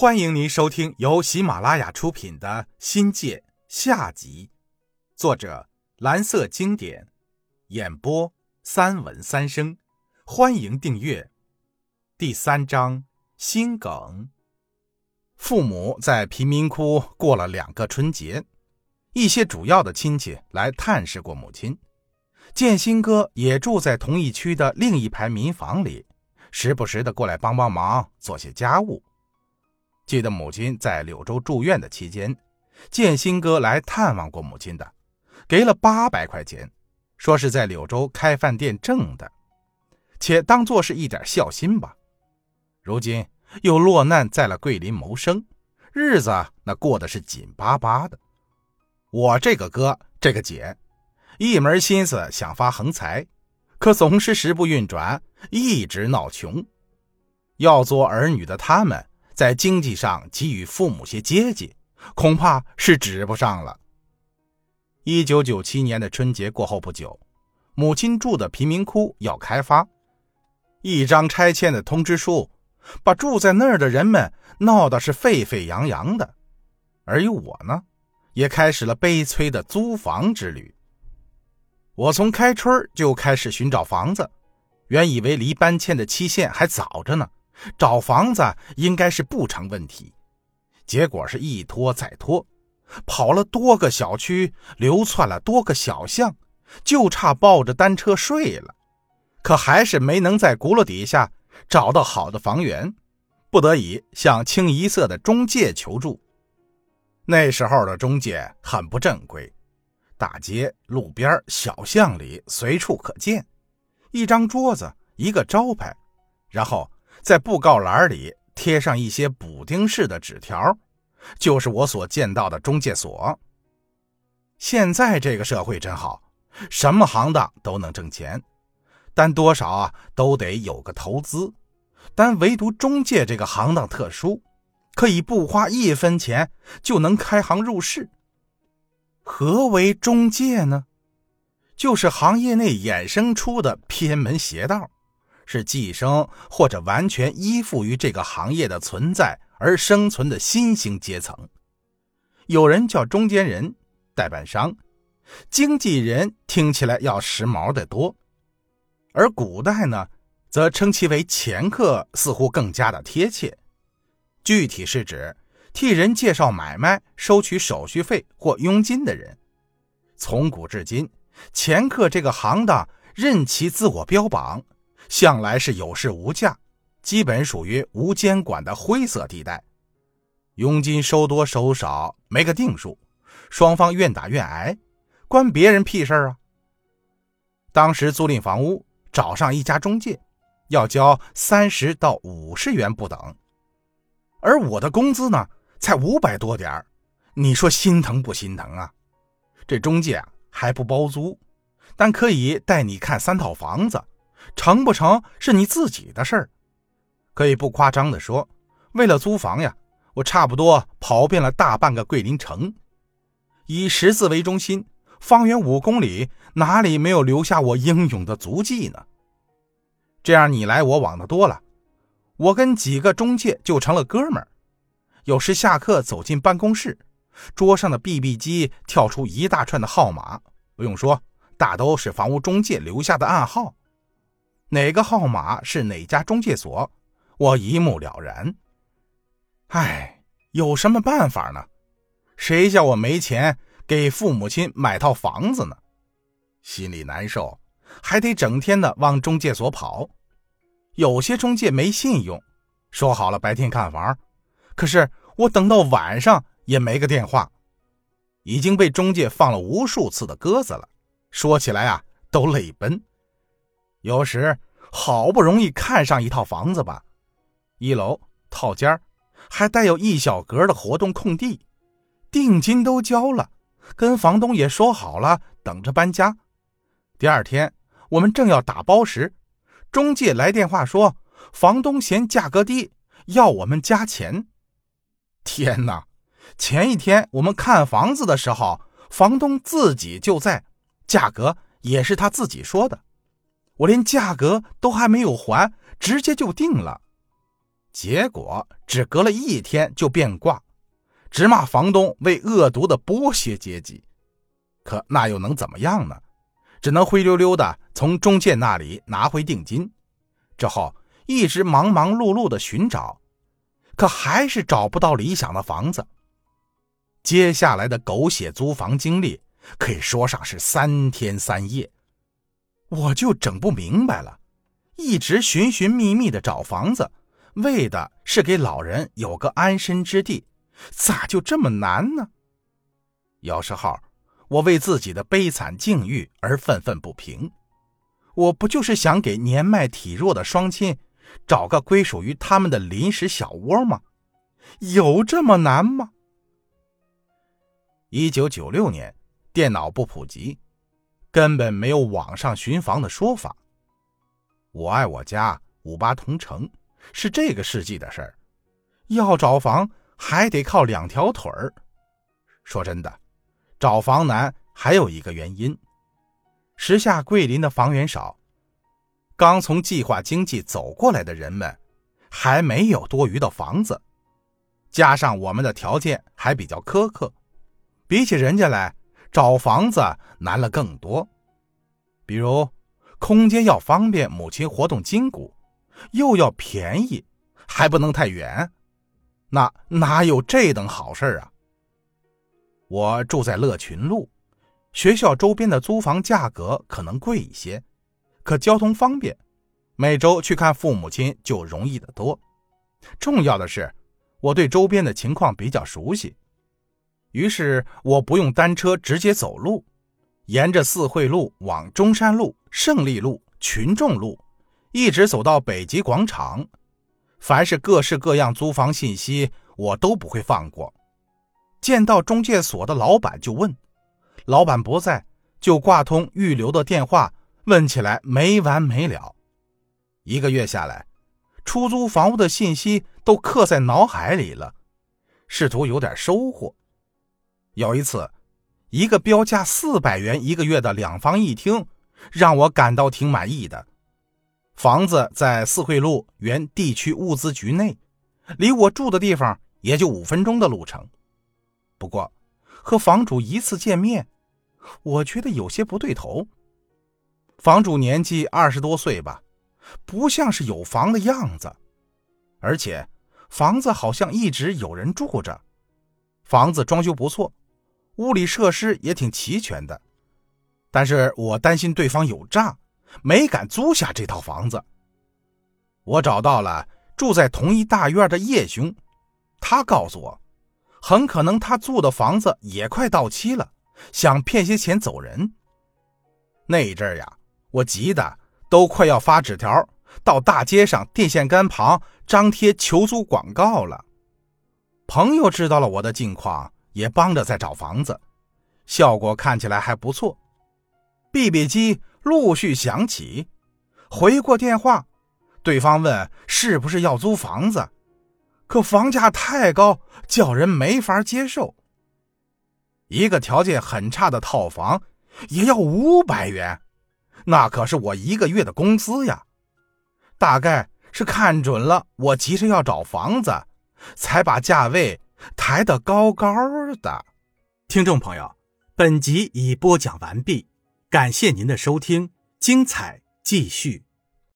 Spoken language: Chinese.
欢迎您收听由喜马拉雅出品的《新界》下集，作者蓝色经典，演播三文三生。欢迎订阅。第三章心梗。父母在贫民窟过了两个春节，一些主要的亲戚来探视过母亲。建新哥也住在同一区的另一排民房里，时不时的过来帮帮忙，做些家务。记得母亲在柳州住院的期间，建新哥来探望过母亲的，给了八百块钱，说是在柳州开饭店挣的，且当做是一点孝心吧。如今又落难在了桂林谋生，日子那过得是紧巴巴的。我这个哥这个姐，一门心思想发横财，可总是时不运转，一直闹穷。要做儿女的他们。在经济上给予父母些接济，恐怕是指不上了。一九九七年的春节过后不久，母亲住的贫民窟要开发，一张拆迁的通知书，把住在那儿的人们闹得是沸沸扬扬的。而我呢，也开始了悲催的租房之旅。我从开春就开始寻找房子，原以为离搬迁的期限还早着呢。找房子应该是不成问题，结果是一拖再拖，跑了多个小区，流窜了多个小巷，就差抱着单车睡了，可还是没能在轱辘底下找到好的房源，不得已向清一色的中介求助。那时候的中介很不正规，大街、路边、小巷里随处可见，一张桌子，一个招牌，然后。在布告栏里贴上一些补丁式的纸条，就是我所见到的中介所。现在这个社会真好，什么行当都能挣钱，但多少啊都得有个投资。但唯独中介这个行当特殊，可以不花一分钱就能开行入市。何为中介呢？就是行业内衍生出的偏门邪道。是寄生或者完全依附于这个行业的存在而生存的新兴阶层，有人叫中间人、代办商、经纪人，听起来要时髦得多。而古代呢，则称其为掮客，似乎更加的贴切。具体是指替人介绍买卖、收取手续费或佣金的人。从古至今，掮客这个行当任其自我标榜。向来是有市无价，基本属于无监管的灰色地带，佣金收多收少没个定数，双方愿打愿挨，关别人屁事啊！当时租赁房屋找上一家中介，要交三十到五十元不等，而我的工资呢才五百多点你说心疼不心疼啊？这中介啊还不包租，但可以带你看三套房子。成不成是你自己的事儿，可以不夸张的说，为了租房呀，我差不多跑遍了大半个桂林城，以十字为中心，方圆五公里哪里没有留下我英勇的足迹呢？这样你来我往的多了，我跟几个中介就成了哥们儿。有时下课走进办公室，桌上的 BB 机跳出一大串的号码，不用说，大都是房屋中介留下的暗号。哪个号码是哪家中介所，我一目了然。唉，有什么办法呢？谁叫我没钱给父母亲买套房子呢？心里难受，还得整天的往中介所跑。有些中介没信用，说好了白天看房，可是我等到晚上也没个电话，已经被中介放了无数次的鸽子了。说起来啊，都泪奔。有时好不容易看上一套房子吧，一楼套间还带有一小格的活动空地，定金都交了，跟房东也说好了，等着搬家。第二天我们正要打包时，中介来电话说房东嫌价格低，要我们加钱。天哪！前一天我们看房子的时候，房东自己就在，价格也是他自己说的。我连价格都还没有还，直接就定了。结果只隔了一天就变卦，直骂房东为恶毒的剥削阶级。可那又能怎么样呢？只能灰溜溜的从中介那里拿回定金。之后一直忙忙碌碌的寻找，可还是找不到理想的房子。接下来的狗血租房经历可以说上是三天三夜，我就整不明白了。一直寻寻觅觅的找房子，为的是给老人有个安身之地，咋就这么难呢？有时候，我为自己的悲惨境遇而愤愤不平。我不就是想给年迈体弱的双亲找个归属于他们的临时小窝吗？有这么难吗？一九九六年，电脑不普及，根本没有网上寻房的说法。我爱我家，五八同城，是这个世纪的事儿。要找房还得靠两条腿儿。说真的，找房难还有一个原因：时下桂林的房源少，刚从计划经济走过来的人们还没有多余的房子，加上我们的条件还比较苛刻，比起人家来，找房子难了更多。比如。空间要方便母亲活动筋骨，又要便宜，还不能太远，那哪有这等好事啊？我住在乐群路，学校周边的租房价格可能贵一些，可交通方便，每周去看父母亲就容易得多。重要的是，我对周边的情况比较熟悉，于是我不用单车，直接走路。沿着四惠路往中山路、胜利路、群众路，一直走到北极广场。凡是各式各样租房信息，我都不会放过。见到中介所的老板就问，老板不在，就挂通预留的电话，问起来没完没了。一个月下来，出租房屋的信息都刻在脑海里了，试图有点收获。有一次。一个标价四百元一个月的两房一厅，让我感到挺满意的。房子在四惠路原地区物资局内，离我住的地方也就五分钟的路程。不过，和房主一次见面，我觉得有些不对头。房主年纪二十多岁吧，不像是有房的样子，而且房子好像一直有人住着。房子装修不错。屋里设施也挺齐全的，但是我担心对方有诈，没敢租下这套房子。我找到了住在同一大院的叶兄，他告诉我，很可能他租的房子也快到期了，想骗些钱走人。那一阵呀，我急得都快要发纸条到大街上电线杆旁张贴求租广告了。朋友知道了我的近况。也帮着在找房子，效果看起来还不错。B B 机陆续响起，回过电话，对方问是不是要租房子，可房价太高，叫人没法接受。一个条件很差的套房也要五百元，那可是我一个月的工资呀。大概是看准了我急着要找房子，才把价位。抬得高高的，听众朋友，本集已播讲完毕，感谢您的收听，精彩继续。